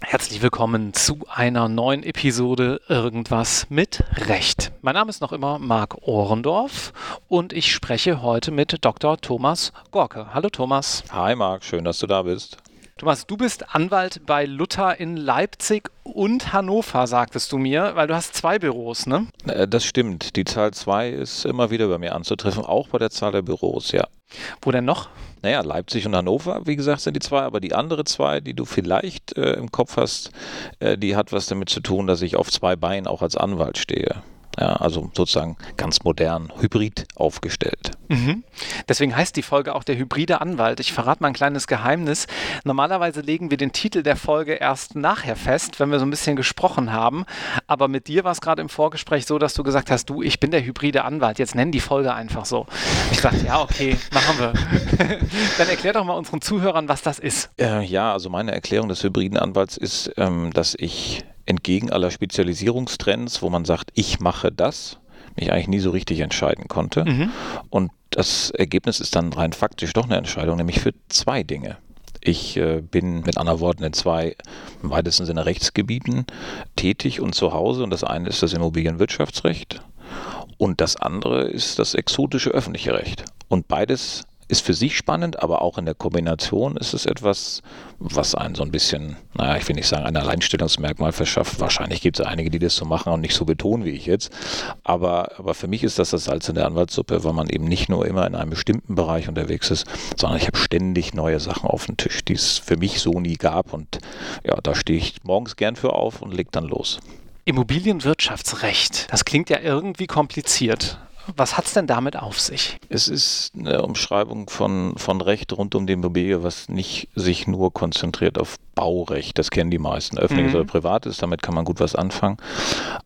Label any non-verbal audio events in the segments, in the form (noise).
Herzlich willkommen zu einer neuen Episode Irgendwas mit Recht. Mein Name ist noch immer Marc Ohrendorf und ich spreche heute mit Dr. Thomas Gorke. Hallo Thomas. Hi Marc, schön, dass du da bist. Thomas, du bist Anwalt bei Luther in Leipzig und Hannover, sagtest du mir, weil du hast zwei Büros, ne? Äh, das stimmt. Die Zahl zwei ist immer wieder bei mir anzutreffen, auch bei der Zahl der Büros, ja. Wo denn noch? Naja, Leipzig und Hannover, wie gesagt, sind die zwei, aber die andere zwei, die du vielleicht äh, im Kopf hast, äh, die hat was damit zu tun, dass ich auf zwei Beinen auch als Anwalt stehe. Ja, also sozusagen ganz modern, hybrid aufgestellt. Mhm. Deswegen heißt die Folge auch der hybride Anwalt. Ich verrate mal ein kleines Geheimnis. Normalerweise legen wir den Titel der Folge erst nachher fest, wenn wir so ein bisschen gesprochen haben. Aber mit dir war es gerade im Vorgespräch so, dass du gesagt hast, du, ich bin der hybride Anwalt. Jetzt nennen die Folge einfach so. Ich dachte, ja, okay, machen wir. (laughs) Dann erklär doch mal unseren Zuhörern, was das ist. Äh, ja, also meine Erklärung des hybriden Anwalts ist, ähm, dass ich entgegen aller Spezialisierungstrends, wo man sagt, ich mache das, mich eigentlich nie so richtig entscheiden konnte. Mhm. Und das Ergebnis ist dann rein faktisch doch eine Entscheidung, nämlich für zwei Dinge. Ich äh, bin mit anderen Worten in zwei im weitesten Sinne Rechtsgebieten tätig und zu Hause. Und das eine ist das Immobilienwirtschaftsrecht und das andere ist das exotische öffentliche Recht. Und beides ist für sich spannend, aber auch in der Kombination ist es etwas, was einen so ein bisschen, naja, ich will nicht sagen, ein Alleinstellungsmerkmal verschafft. Wahrscheinlich gibt es einige, die das so machen und nicht so betonen wie ich jetzt. Aber, aber für mich ist das das Salz in der Anwaltssuppe, weil man eben nicht nur immer in einem bestimmten Bereich unterwegs ist, sondern ich habe ständig neue Sachen auf dem Tisch, die es für mich so nie gab. Und ja, da stehe ich morgens gern für auf und leg dann los. Immobilienwirtschaftsrecht, das klingt ja irgendwie kompliziert. Was hat es denn damit auf sich? Es ist eine Umschreibung von, von Recht rund um die Immobilie, was nicht sich nur konzentriert auf Baurecht. Das kennen die meisten. Öffentliches mhm. oder privates, damit kann man gut was anfangen.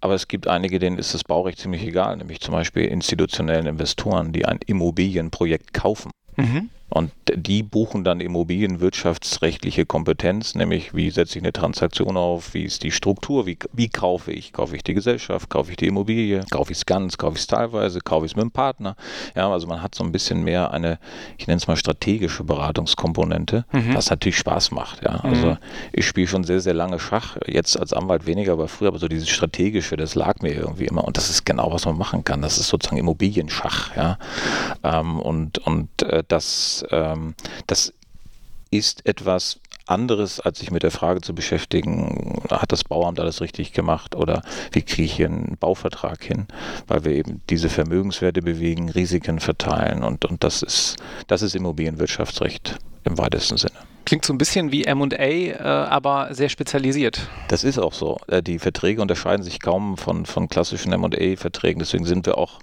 Aber es gibt einige, denen ist das Baurecht ziemlich egal, nämlich zum Beispiel institutionellen Investoren, die ein Immobilienprojekt kaufen. Mhm. Und die buchen dann immobilienwirtschaftsrechtliche Kompetenz, nämlich wie setze ich eine Transaktion auf, wie ist die Struktur, wie, wie kaufe ich, kaufe ich die Gesellschaft, kaufe ich die Immobilie, kaufe ich es ganz, kaufe ich es teilweise, kaufe ich es mit dem Partner. Ja, also man hat so ein bisschen mehr eine, ich nenne es mal strategische Beratungskomponente, mhm. was natürlich Spaß macht. Ja. Mhm. Also ich spiele schon sehr, sehr lange Schach, jetzt als Anwalt weniger, aber früher, aber so dieses strategische, das lag mir irgendwie immer und das ist genau, was man machen kann. Das ist sozusagen Immobilienschach. Ja. Ähm, und und äh, das ähm, das ist etwas anderes, als sich mit der Frage zu beschäftigen, hat das Bauamt alles richtig gemacht oder wie kriege ich hier einen Bauvertrag hin, weil wir eben diese Vermögenswerte bewegen, Risiken verteilen und, und das ist, das ist Immobilienwirtschaftsrecht im weitesten Sinne. Klingt so ein bisschen wie MA, äh, aber sehr spezialisiert. Das ist auch so. Äh, die Verträge unterscheiden sich kaum von, von klassischen MA-Verträgen, deswegen sind wir auch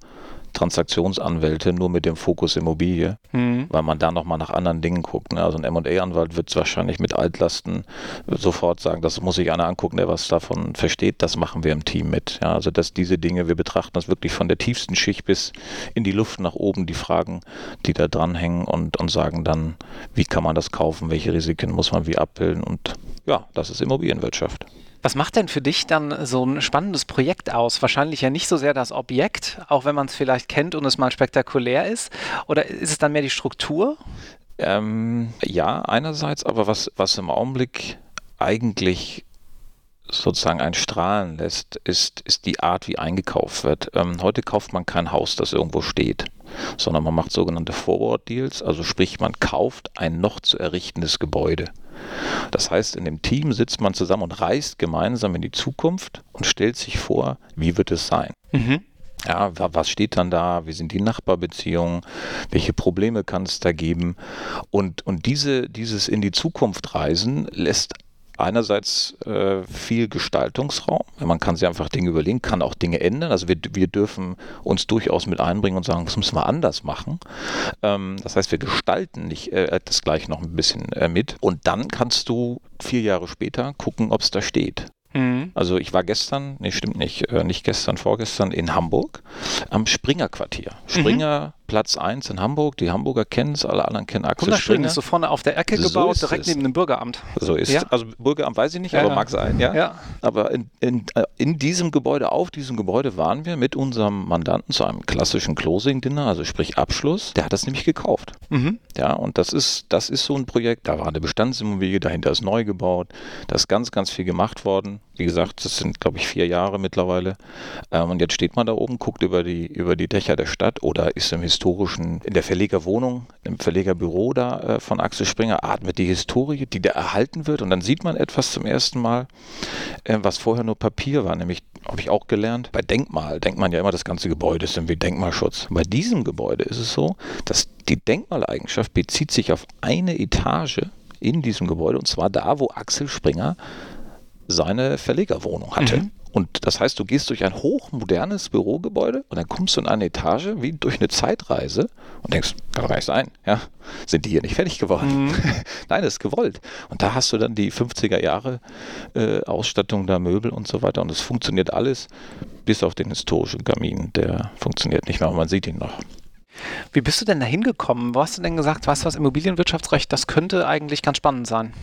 Transaktionsanwälte nur mit dem Fokus Immobilie, mhm. weil man da nochmal nach anderen Dingen guckt. Ne? Also ein M&A-Anwalt wird wahrscheinlich mit Altlasten sofort sagen, das muss sich einer angucken, der was davon versteht. Das machen wir im Team mit. Ja? Also dass diese Dinge, wir betrachten das wirklich von der tiefsten Schicht bis in die Luft nach oben, die Fragen, die da dranhängen und, und sagen dann, wie kann man das kaufen, welche Risiken muss man wie abbilden und ja, das ist Immobilienwirtschaft. Was macht denn für dich dann so ein spannendes Projekt aus? Wahrscheinlich ja nicht so sehr das Objekt, auch wenn man es vielleicht kennt und es mal spektakulär ist. Oder ist es dann mehr die Struktur? Ähm, ja, einerseits, aber was, was im Augenblick eigentlich sozusagen ein Strahlen lässt, ist, ist die Art, wie eingekauft wird. Ähm, heute kauft man kein Haus, das irgendwo steht, sondern man macht sogenannte Forward Deals, also sprich, man kauft ein noch zu errichtendes Gebäude. Das heißt, in dem Team sitzt man zusammen und reist gemeinsam in die Zukunft und stellt sich vor, wie wird es sein. Mhm. Ja, was steht dann da? Wie sind die Nachbarbeziehungen? Welche Probleme kann es da geben? Und, und diese, dieses in die Zukunft reisen lässt einerseits äh, viel Gestaltungsraum. Man kann sich einfach Dinge überlegen, kann auch Dinge ändern. Also wir, wir dürfen uns durchaus mit einbringen und sagen, das müssen wir anders machen. Ähm, das heißt, wir gestalten nicht äh, das gleich noch ein bisschen äh, mit. Und dann kannst du vier Jahre später gucken, ob es da steht. Mhm. Also ich war gestern, nee, stimmt nicht, äh, nicht gestern, vorgestern in Hamburg am Springer Quartier. Springer mhm. Platz 1 in Hamburg. Die Hamburger kennen es, alle anderen kennen Axel Springer. ist so vorne auf der Ecke So gebaut, direkt es. neben dem Bürgeramt. So ist Ja. Also Bürgeramt weiß ich nicht, Ja, aber mag sein, ja. Ja. Aber in, in, äh, in diesem Gebäude, auf diesem Gebäude waren wir mit unserem Mandanten zu einem klassischen Closing-Dinner, also sprich Abschluss. Der hat das nämlich gekauft. Mhm. Ja, und das ist, das ist so ein Projekt, da war eine Bestandsimmobilie, dahinter ist neu gebaut, da ist ganz, ganz viel gemacht worden. Wie gesagt, das sind, glaube ich, vier Jahre mittlerweile. Ähm, und jetzt steht man da oben, guckt über die, über die Dächer der Stadt oder ist im historischen, in der Verlegerwohnung, im Verlegerbüro da äh, von Axel Springer, atmet die Historie, die da erhalten wird. Und dann sieht man etwas zum ersten Mal, äh, was vorher nur Papier war, nämlich habe ich auch gelernt, bei Denkmal denkt man ja immer, das ganze Gebäude ist irgendwie Denkmalschutz. Bei diesem Gebäude ist es so, dass die Denkmaleigenschaft bezieht sich auf eine Etage in diesem Gebäude und zwar da, wo Axel Springer seine Verlegerwohnung hatte. Mhm. Und das heißt, du gehst durch ein hochmodernes Bürogebäude und dann kommst du in eine Etage wie durch eine Zeitreise und denkst, kann doch gar nicht sein, ja? Sind die hier nicht fertig geworden? Mhm. (laughs) Nein, das ist gewollt. Und da hast du dann die 50er Jahre äh, Ausstattung der Möbel und so weiter und es funktioniert alles, bis auf den historischen Kamin. Der funktioniert nicht mehr, aber man sieht ihn noch. Wie bist du denn da hingekommen? Wo hast du denn gesagt, weißt du was, Immobilienwirtschaftsrecht, das könnte eigentlich ganz spannend sein?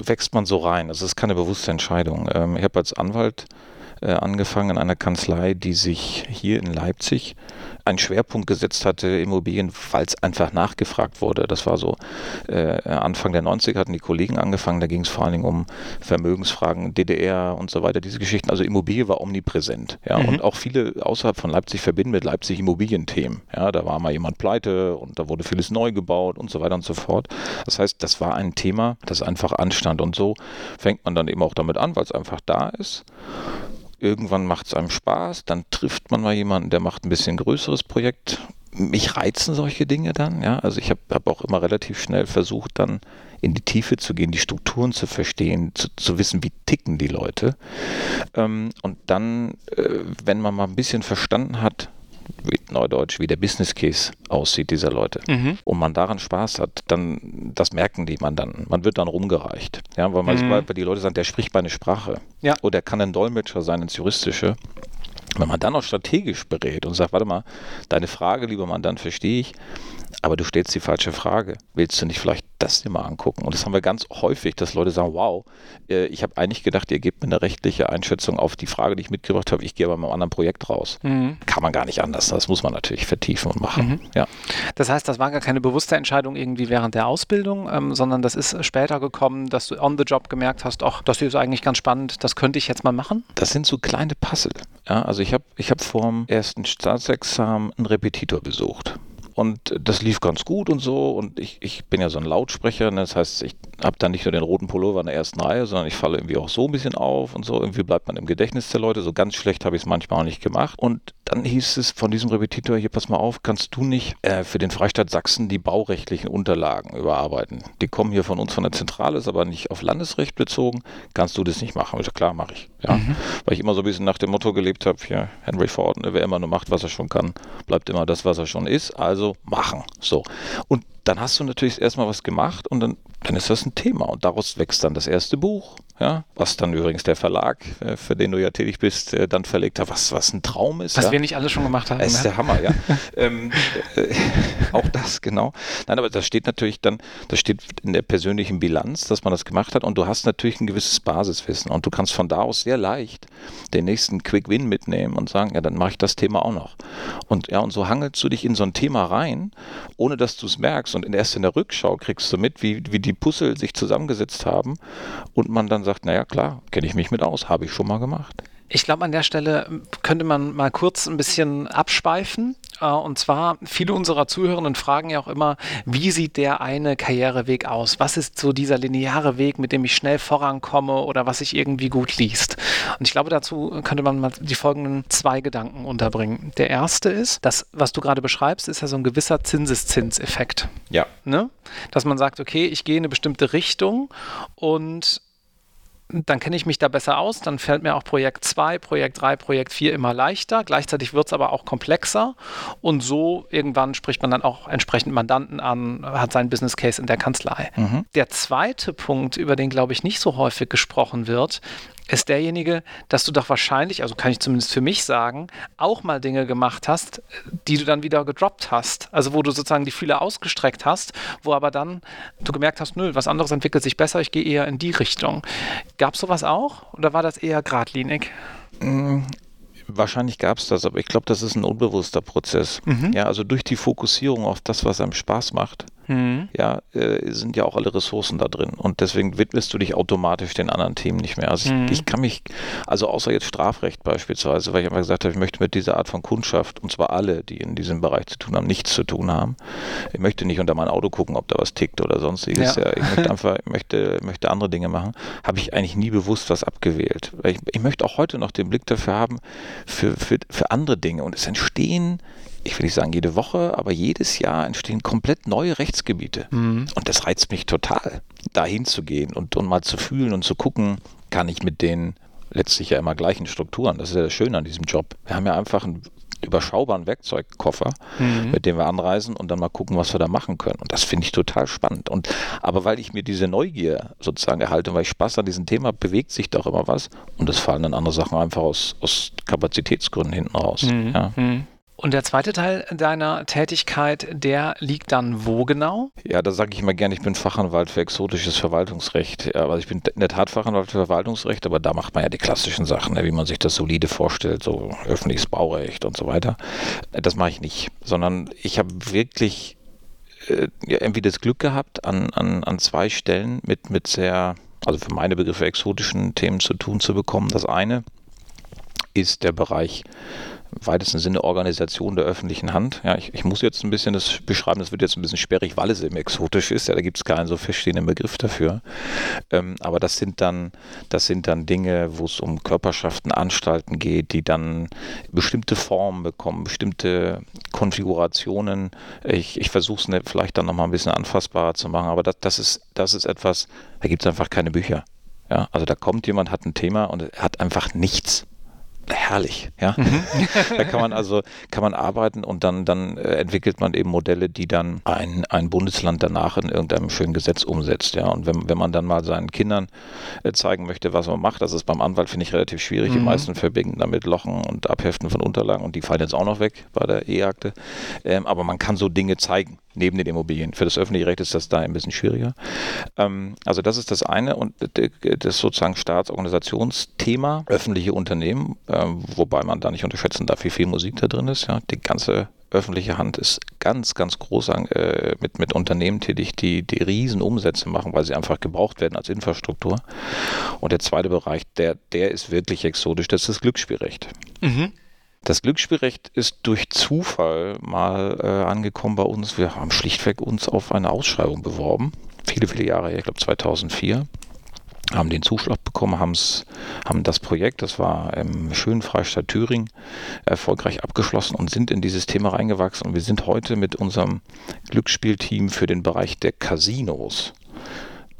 wächst man so rein. Also es ist keine bewusste Entscheidung. Ähm, ich habe als Anwalt äh, angefangen in einer Kanzlei, die sich hier in Leipzig einen Schwerpunkt gesetzt hatte, Immobilien, weil es einfach nachgefragt wurde. Das war so äh, Anfang der 90er hatten die Kollegen angefangen, da ging es vor allen Dingen um Vermögensfragen, DDR und so weiter, diese Geschichten. Also Immobilie war omnipräsent. Ja, Mhm. und auch viele außerhalb von Leipzig verbinden mit Leipzig Immobilienthemen. Ja, da war mal jemand pleite und da wurde vieles neu gebaut und so weiter und so fort. Das heißt, das war ein Thema, das einfach anstand und so fängt man dann eben auch damit an, weil es einfach da ist. Irgendwann macht es einem Spaß, dann trifft man mal jemanden, der macht ein bisschen größeres Projekt. Mich reizen solche Dinge dann, ja. Also ich habe hab auch immer relativ schnell versucht, dann in die Tiefe zu gehen, die Strukturen zu verstehen, zu, zu wissen, wie ticken die Leute. Ähm, und dann, äh, wenn man mal ein bisschen verstanden hat, Neudeutsch, wie der Business Case aussieht dieser Leute Mhm. und man daran Spaß hat, dann das merken die Mandanten. Man wird dann rumgereicht. Ja, weil, man, Mhm. weil die Leute sagen, der spricht meine Sprache. Ja. Oder er kann ein Dolmetscher sein ins Juristische. Wenn man dann auch strategisch berät und sagt, warte mal, deine Frage, lieber Mandant, verstehe ich, aber du stellst die falsche Frage. Willst du nicht vielleicht das dir mal angucken? Und das haben wir ganz häufig, dass Leute sagen, wow, äh, ich habe eigentlich gedacht, ihr gebt mir eine rechtliche Einschätzung auf die Frage, die ich mitgebracht habe. Ich gehe aber mit einem anderen Projekt raus. Mhm. Kann man gar nicht anders. Das muss man natürlich vertiefen und machen. Mhm. Ja. Das heißt, das war gar keine bewusste Entscheidung irgendwie während der Ausbildung, ähm, sondern das ist später gekommen, dass du on the job gemerkt hast, ach, das hier ist eigentlich ganz spannend, das könnte ich jetzt mal machen. Das sind so kleine Puzzle. Ja, also ich habe ich hab vor dem ersten Staatsexamen einen Repetitor besucht. Und das lief ganz gut und so. Und ich, ich bin ja so ein Lautsprecher. Ne? Das heißt, ich habe dann nicht nur den roten Pullover in der ersten Reihe, sondern ich falle irgendwie auch so ein bisschen auf und so. Irgendwie bleibt man im Gedächtnis der Leute. So ganz schlecht habe ich es manchmal auch nicht gemacht. Und dann hieß es von diesem Repetitor, hier pass mal auf, kannst du nicht äh, für den Freistaat Sachsen die baurechtlichen Unterlagen überarbeiten? Die kommen hier von uns von der Zentrale, ist aber nicht auf Landesrecht bezogen. Kannst du das nicht machen? Ich klar, mache ich. Ja. Mhm. Weil ich immer so ein bisschen nach dem Motto gelebt habe, hier, Henry Ford, ne, wer immer nur macht, was er schon kann, bleibt immer das, was er schon ist. Also machen. So. Und dann hast du natürlich erstmal was gemacht und dann, dann ist das ein Thema. Und daraus wächst dann das erste Buch, ja, was dann übrigens der Verlag, äh, für den du ja tätig bist, äh, dann verlegt hat, was, was ein Traum ist. Was ja. wir nicht alle schon gemacht haben. Das ist ne? der Hammer, ja. (laughs) ähm, äh, auch das, genau. Nein, aber das steht natürlich dann, das steht in der persönlichen Bilanz, dass man das gemacht hat und du hast natürlich ein gewisses Basiswissen und du kannst von da aus sehr leicht den nächsten Quick Win mitnehmen und sagen, ja, dann mache ich das Thema auch noch. Und ja, und so hangelst du dich in so ein Thema rein, ohne dass du es merkst und erst in der Rückschau kriegst du mit, wie, wie die Puzzle sich zusammengesetzt haben und man dann sagt, naja, klar, kenne ich mich mit aus, habe ich schon mal gemacht. Ich glaube, an der Stelle könnte man mal kurz ein bisschen abschweifen. Äh, Und zwar, viele unserer Zuhörenden fragen ja auch immer, wie sieht der eine Karriereweg aus? Was ist so dieser lineare Weg, mit dem ich schnell vorankomme oder was sich irgendwie gut liest? Und ich glaube, dazu könnte man mal die folgenden zwei Gedanken unterbringen. Der erste ist, das, was du gerade beschreibst, ist ja so ein gewisser Zinseszinseffekt. Ja. Ne? Dass man sagt, okay, ich gehe in eine bestimmte Richtung und dann kenne ich mich da besser aus, dann fällt mir auch Projekt 2, Projekt 3, Projekt 4 immer leichter. Gleichzeitig wird es aber auch komplexer und so irgendwann spricht man dann auch entsprechend Mandanten an, hat seinen Business Case in der Kanzlei. Mhm. Der zweite Punkt, über den glaube ich nicht so häufig gesprochen wird, ist derjenige, dass du doch wahrscheinlich, also kann ich zumindest für mich sagen, auch mal Dinge gemacht hast, die du dann wieder gedroppt hast. Also wo du sozusagen die Fühler ausgestreckt hast, wo aber dann du gemerkt hast, nö, was anderes entwickelt sich besser, ich gehe eher in die Richtung. Gab es sowas auch oder war das eher geradlinig? Mm, wahrscheinlich gab es das, aber ich glaube, das ist ein unbewusster Prozess. Mhm. Ja, also durch die Fokussierung auf das, was einem Spaß macht, mhm. ja, äh, sind ja auch alle Ressourcen da drin. Und deswegen widmest du dich automatisch den anderen Themen nicht mehr. Also mhm. ich, ich, kann mich, also außer jetzt Strafrecht beispielsweise, weil ich immer gesagt habe, ich möchte mit dieser Art von Kundschaft, und zwar alle, die in diesem Bereich zu tun haben, nichts zu tun haben. Ich möchte nicht unter mein Auto gucken, ob da was tickt oder sonstiges. Ja. Ja, ich möchte einfach, ich möchte, möchte andere Dinge machen. Habe ich eigentlich nie bewusst was abgewählt. Weil ich, ich möchte auch heute noch den Blick dafür haben, für, für, für andere Dinge. Und es entstehen ich will nicht sagen jede Woche, aber jedes Jahr entstehen komplett neue Rechtsgebiete. Mhm. Und das reizt mich total, dahin zu gehen und, und mal zu fühlen und zu gucken, kann ich mit den letztlich ja immer gleichen Strukturen. Das ist ja das Schöne an diesem Job. Wir haben ja einfach einen überschaubaren Werkzeugkoffer, mhm. mit dem wir anreisen und dann mal gucken, was wir da machen können. Und das finde ich total spannend. Und aber weil ich mir diese Neugier sozusagen erhalte, weil ich Spaß an diesem Thema, bewegt sich doch immer was und es fallen dann andere Sachen einfach aus, aus Kapazitätsgründen hinten raus. Mhm. Ja. Mhm. Und der zweite Teil deiner Tätigkeit, der liegt dann wo genau? Ja, da sage ich immer gerne, ich bin Fachanwalt für exotisches Verwaltungsrecht. Ja, also ich bin in der Tat Fachanwalt für Verwaltungsrecht, aber da macht man ja die klassischen Sachen, ne, wie man sich das solide vorstellt, so öffentliches Baurecht und so weiter. Das mache ich nicht, sondern ich habe wirklich äh, ja, irgendwie das Glück gehabt, an, an, an zwei Stellen mit, mit sehr, also für meine Begriffe exotischen Themen zu tun zu bekommen. Das eine ist der Bereich weitesten Sinne Organisation der öffentlichen Hand. Ja, ich, ich, muss jetzt ein bisschen das beschreiben, das wird jetzt ein bisschen sperrig, weil es eben exotisch ist. Ja, da gibt es keinen so verstehenden Begriff dafür. Ähm, aber das sind dann, das sind dann Dinge, wo es um Körperschaften, Anstalten geht, die dann bestimmte Formen bekommen, bestimmte Konfigurationen. Ich, ich versuche es ne, vielleicht dann nochmal ein bisschen anfassbarer zu machen, aber das, das, ist, das ist etwas, da gibt es einfach keine Bücher. Ja, also da kommt jemand, hat ein Thema und hat einfach nichts herrlich, ja. Mhm. (laughs) da kann man also kann man arbeiten und dann dann äh, entwickelt man eben Modelle, die dann ein, ein Bundesland danach in irgendeinem schönen Gesetz umsetzt, ja. Und wenn, wenn man dann mal seinen Kindern äh, zeigen möchte, was man macht, das ist beim Anwalt finde ich relativ schwierig. Mhm. Die meisten verbinden damit Lochen und Abheften von Unterlagen und die fallen jetzt auch noch weg bei der E-Akte. Ähm, aber man kann so Dinge zeigen neben den Immobilien. Für das öffentliche Recht ist das da ein bisschen schwieriger. Ähm, also das ist das eine und das sozusagen Staatsorganisationsthema, öffentliche Unternehmen, äh, wobei man da nicht unterschätzen darf, wie viel Musik da drin ist. Ja, die ganze öffentliche Hand ist ganz, ganz groß äh, mit, mit Unternehmen tätig, die, die riesen Umsätze machen, weil sie einfach gebraucht werden als Infrastruktur. Und der zweite Bereich, der, der ist wirklich exotisch, das ist das Glücksspielrecht. Mhm. Das Glücksspielrecht ist durch Zufall mal äh, angekommen bei uns. Wir haben schlichtweg uns auf eine Ausschreibung beworben. Viele, viele Jahre her, ich glaube 2004 haben den Zuschlag bekommen, haben's, haben das Projekt, das war im schönen Freistaat Thüringen, erfolgreich abgeschlossen und sind in dieses Thema reingewachsen. Und wir sind heute mit unserem Glücksspielteam für den Bereich der Casinos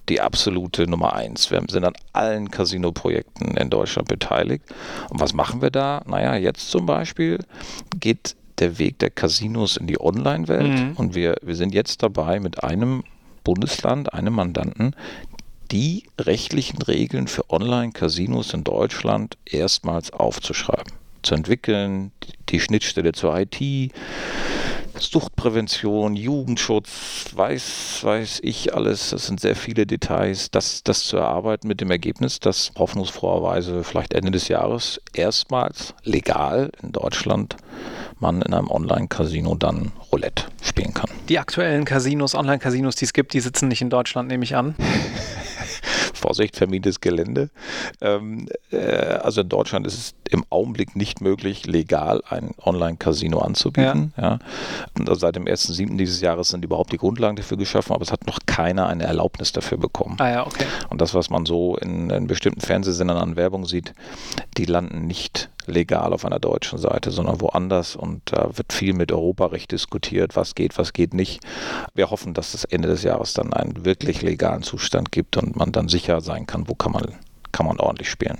die absolute Nummer eins. Wir sind an allen Casino-Projekten in Deutschland beteiligt. Und was machen wir da? Naja, jetzt zum Beispiel geht der Weg der Casinos in die Online-Welt mhm. und wir, wir sind jetzt dabei mit einem Bundesland, einem Mandanten, die rechtlichen Regeln für Online-Casinos in Deutschland erstmals aufzuschreiben, zu entwickeln, die Schnittstelle zur IT, Suchtprävention, Jugendschutz, weiß, weiß ich alles. Das sind sehr viele Details. Das, das zu erarbeiten mit dem Ergebnis, dass hoffnungsfroherweise vielleicht Ende des Jahres erstmals legal in Deutschland man in einem Online-Casino dann Roulette spielen kann. Die aktuellen Casinos, Online-Casinos, die es gibt, die sitzen nicht in Deutschland, nehme ich an. (laughs) (laughs) Vorsicht, vermintes Gelände. Ähm, äh, also in Deutschland ist es im Augenblick nicht möglich, legal ein Online-Casino anzubieten. Ja. ja. Seit dem 1.7. dieses Jahres sind überhaupt die Grundlagen dafür geschaffen, aber es hat noch keiner eine Erlaubnis dafür bekommen. Ah ja, okay. Und das, was man so in, in bestimmten Fernsehsendern an Werbung sieht, die landen nicht legal auf einer deutschen Seite, sondern woanders. Und da wird viel mit Europarecht diskutiert, was geht, was geht nicht. Wir hoffen, dass es Ende des Jahres dann einen wirklich legalen Zustand gibt und man dann sicher sein kann, wo kann man, kann man ordentlich spielen.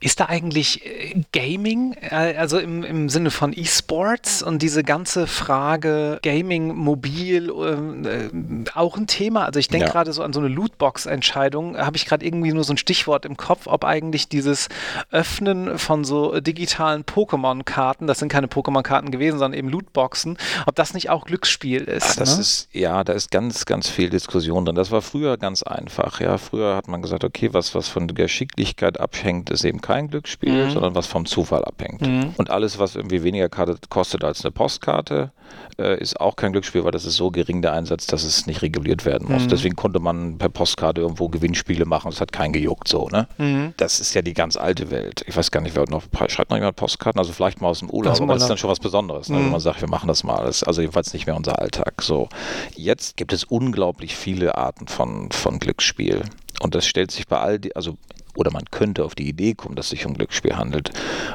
Ist da eigentlich äh, Gaming, äh, also im, im Sinne von E-Sports und diese ganze Frage Gaming, mobil, ähm, äh, auch ein Thema? Also ich denke ja. gerade so an so eine Lootbox-Entscheidung, habe ich gerade irgendwie nur so ein Stichwort im Kopf, ob eigentlich dieses Öffnen von so digitalen Pokémon-Karten, das sind keine Pokémon-Karten gewesen, sondern eben Lootboxen, ob das nicht auch Glücksspiel ist. Ach, das ne? ist, ja, da ist ganz, ganz viel Diskussion drin. Das war früher ganz einfach. Ja, früher hat man gesagt, okay, was, was von Geschicklichkeit abhängt, ist eben kein Glücksspiel, mhm. sondern was vom Zufall abhängt. Mhm. Und alles, was irgendwie weniger kostet als eine Postkarte, äh, ist auch kein Glücksspiel, weil das ist so gering der Einsatz, dass es nicht reguliert werden muss. Mhm. Deswegen konnte man per Postkarte irgendwo Gewinnspiele machen. Es hat keinen gejuckt so. Ne? Mhm. Das ist ja die ganz alte Welt. Ich weiß gar nicht, wer noch schreibt noch jemand Postkarten, also vielleicht mal aus dem Urlaub, aber das ist dann schon was Besonderes, ne? wenn mhm. man sagt, wir machen das mal. Das ist also jedenfalls nicht mehr unser Alltag. So, jetzt gibt es unglaublich viele Arten von, von Glücksspiel. Und das stellt sich bei all die, also oder man könnte auf die Idee kommen, dass es sich um Glücksspiel handelt.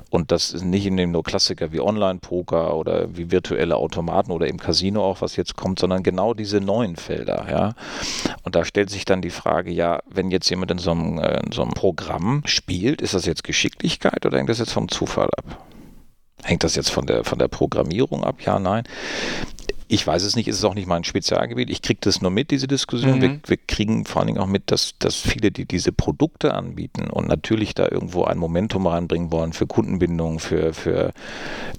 Und das ist nicht in dem nur Klassiker wie Online-Poker oder wie virtuelle Automaten oder im Casino auch, was jetzt kommt, sondern genau diese neuen Felder. Ja. Und da stellt sich dann die Frage, ja, wenn jetzt jemand in so einem, äh, in so einem Programm spielt, ist das jetzt Geschicklichkeit oder hängt das jetzt vom Zufall ab? Hängt das jetzt von der, von der Programmierung ab? Ja, nein. Ich weiß es nicht, ist es auch nicht mein Spezialgebiet. Ich kriege das nur mit, diese Diskussion. Mhm. Wir, wir, kriegen vor allen Dingen auch mit, dass, dass viele, die diese Produkte anbieten und natürlich da irgendwo ein Momentum reinbringen wollen für Kundenbindung, für, für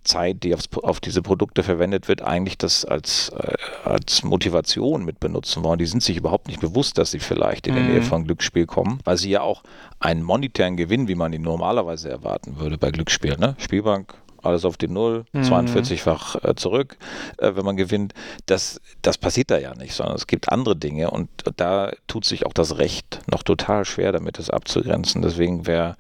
Zeit, die aufs, auf diese Produkte verwendet wird, eigentlich das als, äh, als Motivation mit benutzen wollen. Die sind sich überhaupt nicht bewusst, dass sie vielleicht in mhm. die Nähe von Glücksspiel kommen, weil sie ja auch einen monetären Gewinn, wie man ihn normalerweise erwarten würde bei Glücksspiel, ne? Spielbank, alles auf die Null, mhm. 42-fach äh, zurück, äh, wenn man gewinnt. Das, das passiert da ja nicht, sondern es gibt andere Dinge und da tut sich auch das Recht noch total schwer, damit es abzugrenzen. Deswegen, wer,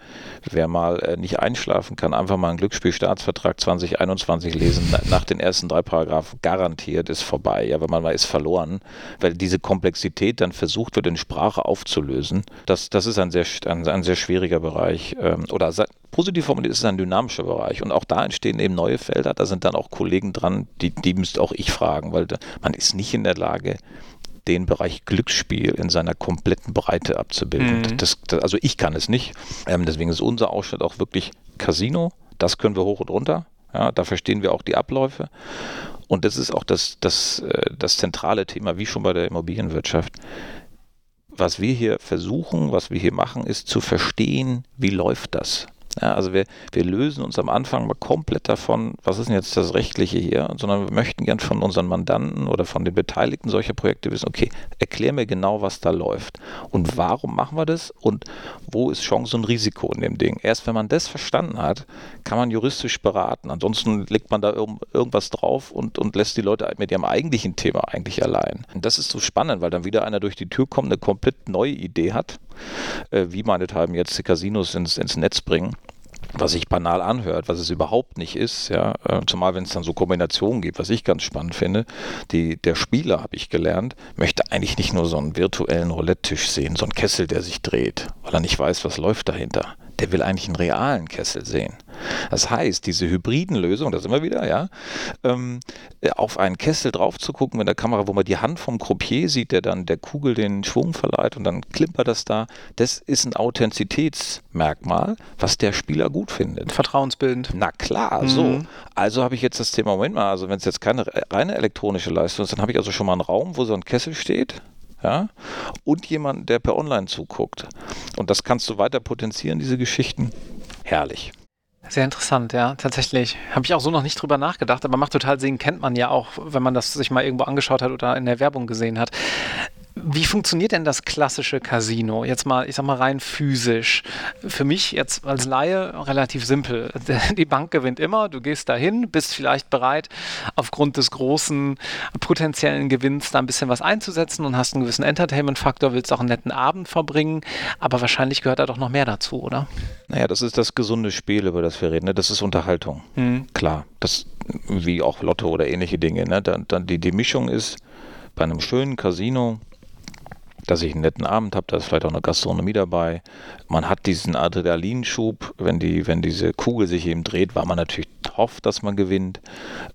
wer mal äh, nicht einschlafen kann, einfach mal einen Glücksspielstaatsvertrag 2021 lesen, nach den ersten drei Paragraphen garantiert ist vorbei. Ja, wenn man mal ist verloren, weil diese Komplexität dann versucht wird, in Sprache aufzulösen. Das, das ist ein sehr, ein, ein sehr schwieriger Bereich. Ähm, oder positiv formuliert ist es ein dynamischer Bereich und auch da entstehen eben neue Felder. Da sind dann auch Kollegen dran, die, die müsste auch ich fragen, weil man ist nicht in der Lage, den Bereich Glücksspiel in seiner kompletten Breite abzubilden. Mhm. Das, das, also ich kann es nicht. Ähm, deswegen ist unser Ausschnitt auch wirklich Casino. Das können wir hoch und runter. Ja, da verstehen wir auch die Abläufe. Und das ist auch das, das, äh, das zentrale Thema, wie schon bei der Immobilienwirtschaft was wir hier versuchen, was wir hier machen, ist zu verstehen, wie läuft das? Ja, also wir, wir lösen uns am Anfang mal komplett davon, was ist denn jetzt das Rechtliche hier, sondern wir möchten gern von unseren Mandanten oder von den Beteiligten solcher Projekte wissen, okay, erklär mir genau, was da läuft und warum machen wir das und wo ist Chance und Risiko in dem Ding. Erst wenn man das verstanden hat, kann man juristisch beraten. Ansonsten legt man da irg irgendwas drauf und, und lässt die Leute mit ihrem eigentlichen Thema eigentlich allein. Und das ist so spannend, weil dann wieder einer durch die Tür kommt, eine komplett neue Idee hat, äh, wie meinethalben jetzt die Casinos ins, ins Netz bringen was sich banal anhört, was es überhaupt nicht ist, ja, äh, zumal wenn es dann so Kombinationen gibt, was ich ganz spannend finde, die, der Spieler, habe ich gelernt, möchte eigentlich nicht nur so einen virtuellen Roulette-Tisch sehen, so einen Kessel, der sich dreht, weil er nicht weiß, was läuft dahinter der will eigentlich einen realen Kessel sehen. Das heißt, diese hybriden Lösungen, das immer wieder, ja, ähm, auf einen Kessel drauf zu gucken mit der Kamera, wo man die Hand vom Croupier sieht, der dann der Kugel den Schwung verleiht und dann klimpert das da, das ist ein Authentizitätsmerkmal, was der Spieler gut findet. Vertrauensbildend. Na klar, mhm. so. Also habe ich jetzt das Thema, Moment mal, also wenn es jetzt keine reine elektronische Leistung ist, dann habe ich also schon mal einen Raum, wo so ein Kessel steht ja, und jemanden, der per Online zuguckt. Und das kannst du weiter potenzieren, diese Geschichten. Herrlich. Sehr interessant, ja, tatsächlich. Habe ich auch so noch nicht drüber nachgedacht, aber macht total Sinn, kennt man ja auch, wenn man das sich mal irgendwo angeschaut hat oder in der Werbung gesehen hat. Wie funktioniert denn das klassische Casino? Jetzt mal, ich sag mal rein physisch. Für mich jetzt als Laie relativ simpel. (laughs) Die Bank gewinnt immer, du gehst dahin, bist vielleicht bereit, aufgrund des großen potenziellen Gewinns da ein bisschen was einzusetzen und hast einen gewissen Entertainment-Faktor, willst auch einen netten Abend verbringen, aber wahrscheinlich gehört da doch noch mehr dazu, oder? Naja, das ist das gesunde Spiel, über das wir reden. Ne? Das ist Unterhaltung. Mhm. Klar. Das, wie auch Lotto oder ähnliche Dinge. Ne? Dann, dann die, die Mischung ist bei einem schönen Casino dass ich einen netten Abend habe, da ist vielleicht auch eine Gastronomie dabei. Man hat diesen Adrenalinschub, wenn, die, wenn diese Kugel sich eben dreht, weil man natürlich hofft, dass man gewinnt.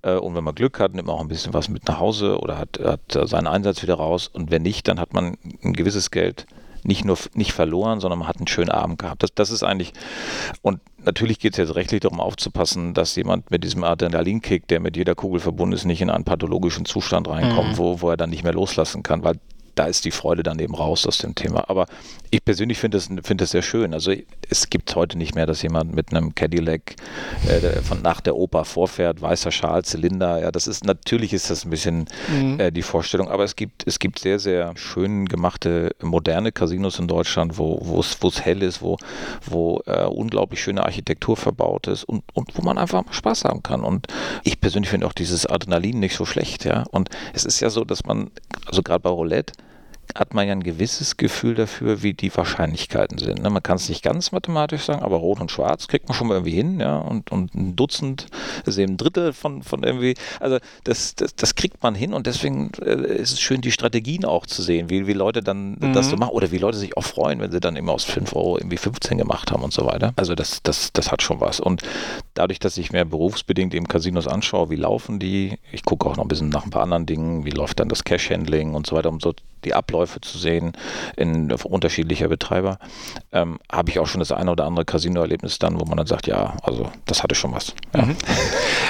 Äh, und wenn man Glück hat, nimmt man auch ein bisschen was mit nach Hause oder hat, hat seinen Einsatz wieder raus. Und wenn nicht, dann hat man ein gewisses Geld nicht nur nicht verloren, sondern man hat einen schönen Abend gehabt. Das, das ist eigentlich, und natürlich geht es jetzt rechtlich darum aufzupassen, dass jemand mit diesem Adrenalinkick, der mit jeder Kugel verbunden ist, nicht in einen pathologischen Zustand reinkommt, mhm. wo, wo er dann nicht mehr loslassen kann, weil da ist die Freude dann eben raus aus dem Thema. Aber ich persönlich finde das, find das sehr schön. Also es gibt heute nicht mehr, dass jemand mit einem Cadillac äh, von nach der Oper vorfährt, weißer Schal, Zylinder. Ja, das ist natürlich ist das ein bisschen mhm. äh, die Vorstellung, aber es gibt, es gibt sehr, sehr schön gemachte moderne Casinos in Deutschland, wo es hell ist, wo, wo äh, unglaublich schöne Architektur verbaut ist und, und wo man einfach Spaß haben kann. Und ich persönlich finde auch dieses Adrenalin nicht so schlecht, ja. Und es ist ja so, dass man, also gerade bei Roulette, hat man ja ein gewisses Gefühl dafür, wie die Wahrscheinlichkeiten sind. Ne? Man kann es nicht ganz mathematisch sagen, aber Rot und Schwarz kriegt man schon mal irgendwie hin, ja, und, und ein Dutzend, ist eben ein Drittel von, von irgendwie, also das, das, das kriegt man hin und deswegen äh, ist es schön, die Strategien auch zu sehen, wie, wie Leute dann mhm. das so machen oder wie Leute sich auch freuen, wenn sie dann immer aus 5 Euro irgendwie 15 gemacht haben und so weiter. Also das, das, das hat schon was. Und dadurch, dass ich mehr berufsbedingt eben Casinos anschaue, wie laufen die, ich gucke auch noch ein bisschen nach ein paar anderen Dingen, wie läuft dann das Cash-Handling und so weiter, um so die Abläufe zu sehen in unterschiedlicher Betreiber, ähm, habe ich auch schon das eine oder andere Casino-Erlebnis dann, wo man dann sagt, ja, also das hatte schon was. Ja. Mhm.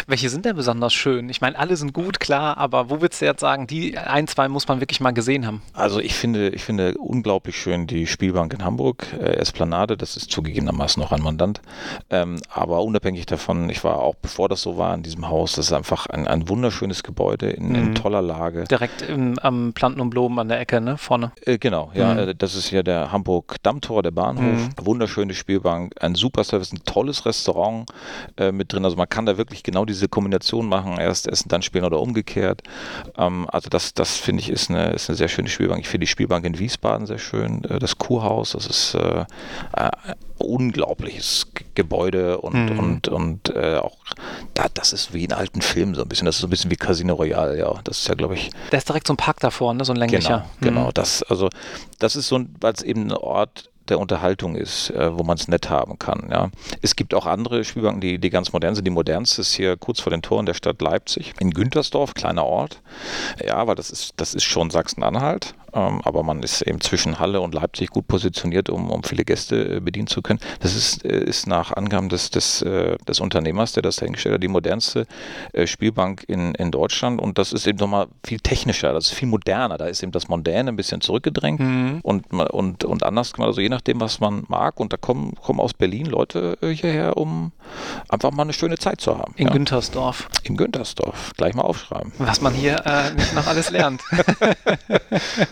Welche sind denn besonders schön? Ich meine, alle sind gut, klar, aber wo würdest du jetzt sagen, die ein, zwei muss man wirklich mal gesehen haben? Also ich finde, ich finde unglaublich schön die Spielbank in Hamburg, äh, Esplanade, das ist zugegebenermaßen noch ein Mandant, ähm, aber unabhängig davon, ich war auch, bevor das so war, in diesem Haus, das ist einfach ein, ein wunderschönes Gebäude in, mhm. in toller Lage. Direkt im, am Planten und Blumen an der Ecke, ne? Vorne. Äh, genau, ja. Mhm. Äh, das ist ja der Hamburg Dammtor, der Bahnhof. Mhm. Wunderschöne Spielbank, ein super Service, ein tolles Restaurant äh, mit drin. Also man kann da wirklich genau diese Kombination machen, erst essen, dann spielen oder umgekehrt. Ähm, also das, das finde ich ist eine, ist eine sehr schöne Spielbank. Ich finde die Spielbank in Wiesbaden sehr schön. Äh, das Kurhaus, das ist äh, unglaubliches Gebäude und, mhm. und, und äh, auch da, das ist wie in alten Filmen so ein bisschen. Das ist so ein bisschen wie Casino Royale, ja. Das ist ja, glaube ich. Da ist direkt so ein Park davor, ne? so ein länglicher. Genau, genau. Mhm. Das, also, das ist so ein, weil es eben ein Ort der Unterhaltung ist, äh, wo man es nett haben kann. Ja. Es gibt auch andere Spielbanken, die, die ganz modern sind. Die modernste ist hier kurz vor den Toren der Stadt Leipzig, in Güntersdorf, kleiner Ort. Ja, weil das ist, das ist schon Sachsen-Anhalt. Ähm, aber man ist eben zwischen Halle und Leipzig gut positioniert, um, um viele Gäste äh, bedienen zu können. Das ist, äh, ist nach Angaben des, des, äh, des Unternehmers, der das dahingestellt hat, die modernste äh, Spielbank in, in Deutschland und das ist eben nochmal viel technischer, das ist viel moderner. Da ist eben das Mondäne ein bisschen zurückgedrängt mhm. und, und, und anders gemacht, also je nachdem, was man mag. Und da kommen, kommen aus Berlin Leute äh, hierher, um einfach mal eine schöne Zeit zu haben. In ja. Güntersdorf. In Güntersdorf. Gleich mal aufschreiben. Was man hier äh, nicht noch alles lernt. (laughs)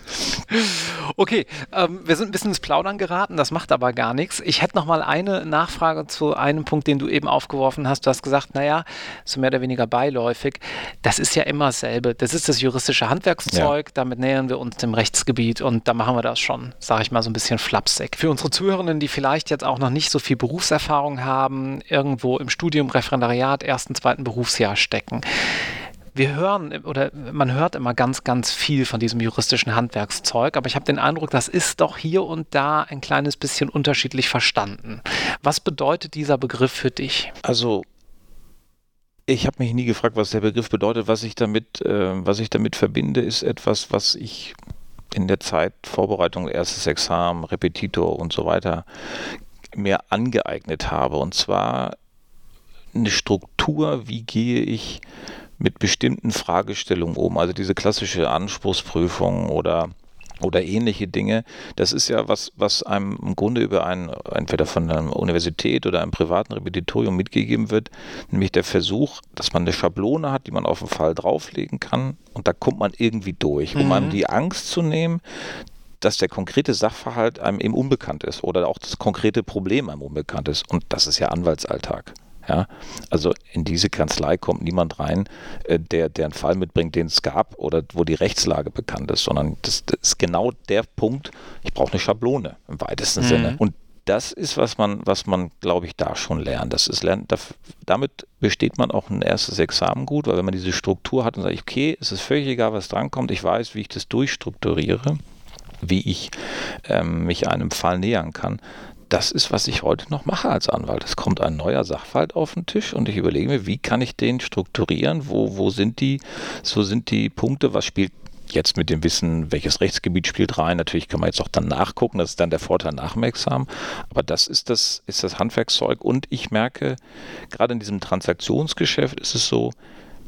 (laughs) Okay, ähm, wir sind ein bisschen ins Plaudern geraten, das macht aber gar nichts. Ich hätte noch mal eine Nachfrage zu einem Punkt, den du eben aufgeworfen hast. Du hast gesagt, naja, so mehr oder weniger beiläufig. Das ist ja immer dasselbe. Das ist das juristische Handwerkszeug, ja. damit nähern wir uns dem Rechtsgebiet und da machen wir das schon, sage ich mal, so ein bisschen flapsig. Für unsere Zuhörenden, die vielleicht jetzt auch noch nicht so viel Berufserfahrung haben, irgendwo im Studium, Referendariat, ersten, zweiten Berufsjahr stecken wir hören oder man hört immer ganz, ganz viel von diesem juristischen Handwerkszeug, aber ich habe den Eindruck, das ist doch hier und da ein kleines bisschen unterschiedlich verstanden. Was bedeutet dieser Begriff für dich? Also ich habe mich nie gefragt, was der Begriff bedeutet. Was ich damit, äh, was ich damit verbinde, ist etwas, was ich in der Zeit Vorbereitung, erstes Examen, Repetitor und so weiter mir angeeignet habe. Und zwar eine Struktur, wie gehe ich mit bestimmten Fragestellungen um. Also diese klassische Anspruchsprüfung oder oder ähnliche Dinge. Das ist ja was, was einem im Grunde über ein, entweder von einer Universität oder einem privaten Repetitorium mitgegeben wird, nämlich der Versuch, dass man eine Schablone hat, die man auf den Fall drauflegen kann und da kommt man irgendwie durch, um mhm. einem die Angst zu nehmen, dass der konkrete Sachverhalt einem eben unbekannt ist oder auch das konkrete Problem einem unbekannt ist. Und das ist ja Anwaltsalltag. Ja, also in diese Kanzlei kommt niemand rein, äh, der, der einen Fall mitbringt, den es gab oder wo die Rechtslage bekannt ist, sondern das, das ist genau der Punkt, ich brauche eine Schablone im weitesten mhm. Sinne. Und das ist, was man, was man, glaube ich, da schon lernt. Das ist lernt, damit besteht man auch ein erstes Examen gut, weil wenn man diese Struktur hat und sagt, okay, es ist völlig egal, was drankommt, ich weiß, wie ich das durchstrukturiere, wie ich ähm, mich einem Fall nähern kann, das ist, was ich heute noch mache als Anwalt. Es kommt ein neuer Sachverhalt auf den Tisch und ich überlege mir, wie kann ich den strukturieren? Wo, wo sind die, so sind die Punkte, was spielt jetzt mit dem Wissen, welches Rechtsgebiet spielt rein. Natürlich kann man jetzt auch dann nachgucken, das ist dann der Vorteil nach dem Examen. Aber das ist das, ist das Handwerkszeug. Und ich merke, gerade in diesem Transaktionsgeschäft ist es so,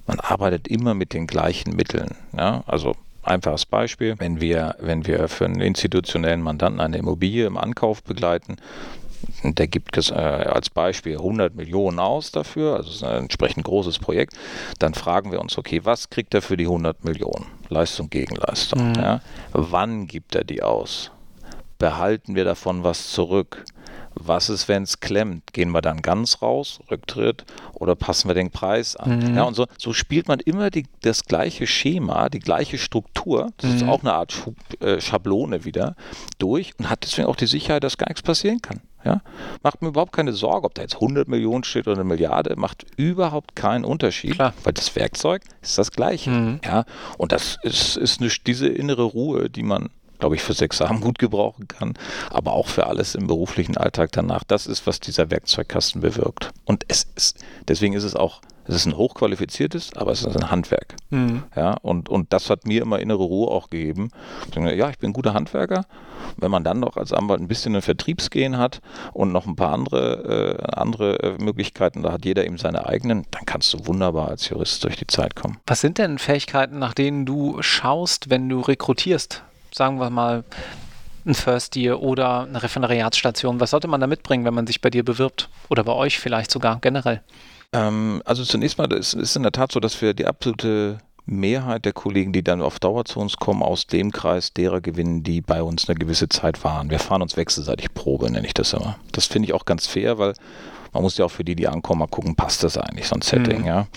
man arbeitet immer mit den gleichen Mitteln. Ja? Also Einfaches Beispiel, wenn wir, wenn wir für einen institutionellen Mandanten eine Immobilie im Ankauf begleiten, der gibt äh, als Beispiel 100 Millionen aus dafür, also ist ein entsprechend großes Projekt, dann fragen wir uns, okay, was kriegt er für die 100 Millionen? Leistung gegen Leistung. Mhm. Ja? Wann gibt er die aus? Behalten wir davon was zurück? Was ist, wenn es klemmt? Gehen wir dann ganz raus, Rücktritt, oder passen wir den Preis an? Mhm. Ja, und so, so, spielt man immer die, das gleiche Schema, die gleiche Struktur, das mhm. ist auch eine Art Schub, äh, Schablone wieder, durch und hat deswegen auch die Sicherheit, dass gar nichts passieren kann. Ja? Macht mir überhaupt keine Sorge, ob da jetzt 100 Millionen steht oder eine Milliarde, macht überhaupt keinen Unterschied, Klar. weil das Werkzeug ist das gleiche. Mhm. Ja? Und das ist, ist eine, diese innere Ruhe, die man glaube ich, fürs Examen gut gebrauchen kann, aber auch für alles im beruflichen Alltag danach. Das ist, was dieser Werkzeugkasten bewirkt. Und es ist, deswegen ist es auch, es ist ein hochqualifiziertes, aber es ist ein Handwerk. Mhm. Ja, und, und das hat mir immer innere Ruhe auch gegeben. Ja, ich bin ein guter Handwerker. Wenn man dann noch als Anwalt ein bisschen ein Vertriebsgehen hat und noch ein paar andere, äh, andere äh, Möglichkeiten, da hat jeder eben seine eigenen, dann kannst du wunderbar als Jurist durch die Zeit kommen. Was sind denn Fähigkeiten, nach denen du schaust, wenn du rekrutierst? Sagen wir mal, ein First Year oder eine Referendariatsstation? Was sollte man da mitbringen, wenn man sich bei dir bewirbt? Oder bei euch vielleicht sogar generell? Ähm, also zunächst mal, es ist in der Tat so, dass wir die absolute Mehrheit der Kollegen, die dann auf Dauer zu uns kommen, aus dem Kreis derer gewinnen, die bei uns eine gewisse Zeit waren. Wir fahren uns wechselseitig Probe, nenne ich das immer. Das finde ich auch ganz fair, weil man muss ja auch für die, die ankommen, mal gucken, passt das eigentlich, so ein Setting, mhm. ja.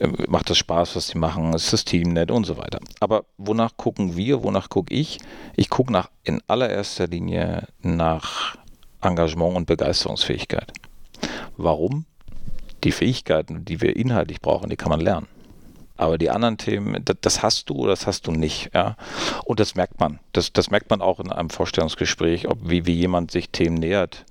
Ähm, macht das Spaß, was die machen, ist das Team nett und so weiter. Aber wonach gucken wir, wonach gucke ich? Ich gucke nach in allererster Linie nach Engagement und Begeisterungsfähigkeit. Warum? Die Fähigkeiten, die wir inhaltlich brauchen, die kann man lernen. Aber die anderen Themen, das, das, hast du oder das hast du nicht. Ja? Und das merkt man. Das, das merkt man auch in einem Vorstellungsgespräch, ob wie, wie jemand sich Themen nähert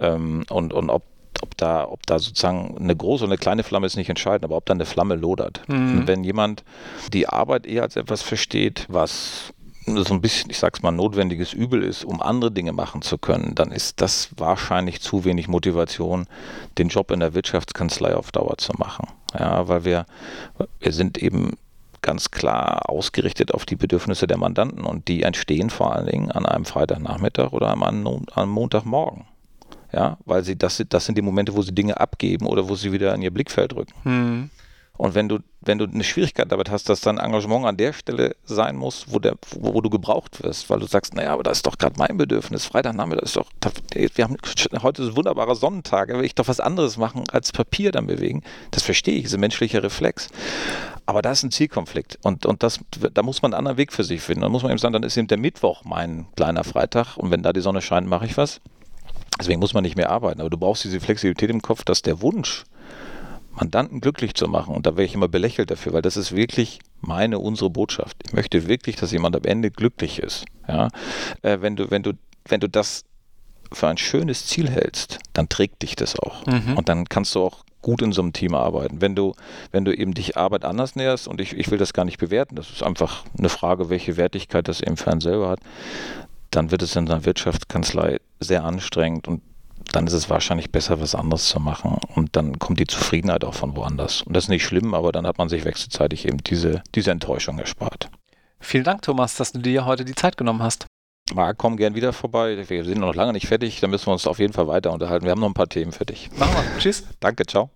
ähm, und, und ob ob da, ob da sozusagen eine große oder eine kleine Flamme ist nicht entscheidend, aber ob da eine Flamme lodert. Mhm. wenn jemand die Arbeit eher als etwas versteht, was so ein bisschen, ich sag's mal, notwendiges Übel ist, um andere Dinge machen zu können, dann ist das wahrscheinlich zu wenig Motivation, den Job in der Wirtschaftskanzlei auf Dauer zu machen. Ja, weil wir, wir sind eben ganz klar ausgerichtet auf die Bedürfnisse der Mandanten und die entstehen vor allen Dingen an einem Freitagnachmittag oder am, am Montagmorgen ja, weil sie das, das sind die Momente, wo sie Dinge abgeben oder wo sie wieder in ihr Blickfeld rücken. Hm. Und wenn du, wenn du eine Schwierigkeit damit hast, dass dein Engagement an der Stelle sein muss, wo, der, wo, wo du gebraucht wirst, weil du sagst, naja, aber das ist doch gerade mein Bedürfnis. Freitagnachmittag ist doch, wir haben heute ist ein wunderbarer Sonnentag, da will ich doch was anderes machen als Papier dann bewegen. Das verstehe ich, ist ein menschlicher Reflex. Aber da ist ein Zielkonflikt und, und das, da muss man einen anderen Weg für sich finden. Da muss man eben sagen, dann ist eben der Mittwoch mein kleiner Freitag und wenn da die Sonne scheint, mache ich was. Deswegen muss man nicht mehr arbeiten. Aber du brauchst diese Flexibilität im Kopf, dass der Wunsch, Mandanten glücklich zu machen, und da wäre ich immer belächelt dafür, weil das ist wirklich meine, unsere Botschaft. Ich möchte wirklich, dass jemand am Ende glücklich ist. Ja? Äh, wenn, du, wenn, du, wenn du das für ein schönes Ziel hältst, dann trägt dich das auch. Mhm. Und dann kannst du auch gut in so einem Team arbeiten. Wenn du, wenn du eben dich Arbeit anders näherst, und ich, ich will das gar nicht bewerten, das ist einfach eine Frage, welche Wertigkeit das eben für einen selber hat, dann wird es in einer Wirtschaftskanzlei sehr anstrengend und dann ist es wahrscheinlich besser, was anderes zu machen. Und dann kommt die Zufriedenheit auch von woanders. Und das ist nicht schlimm, aber dann hat man sich wechselseitig eben diese, diese Enttäuschung erspart. Vielen Dank, Thomas, dass du dir heute die Zeit genommen hast. Marc, komm gern wieder vorbei. Wir sind noch lange nicht fertig. Da müssen wir uns auf jeden Fall weiter unterhalten. Wir haben noch ein paar Themen für dich. Machen wir. Tschüss. Danke, ciao.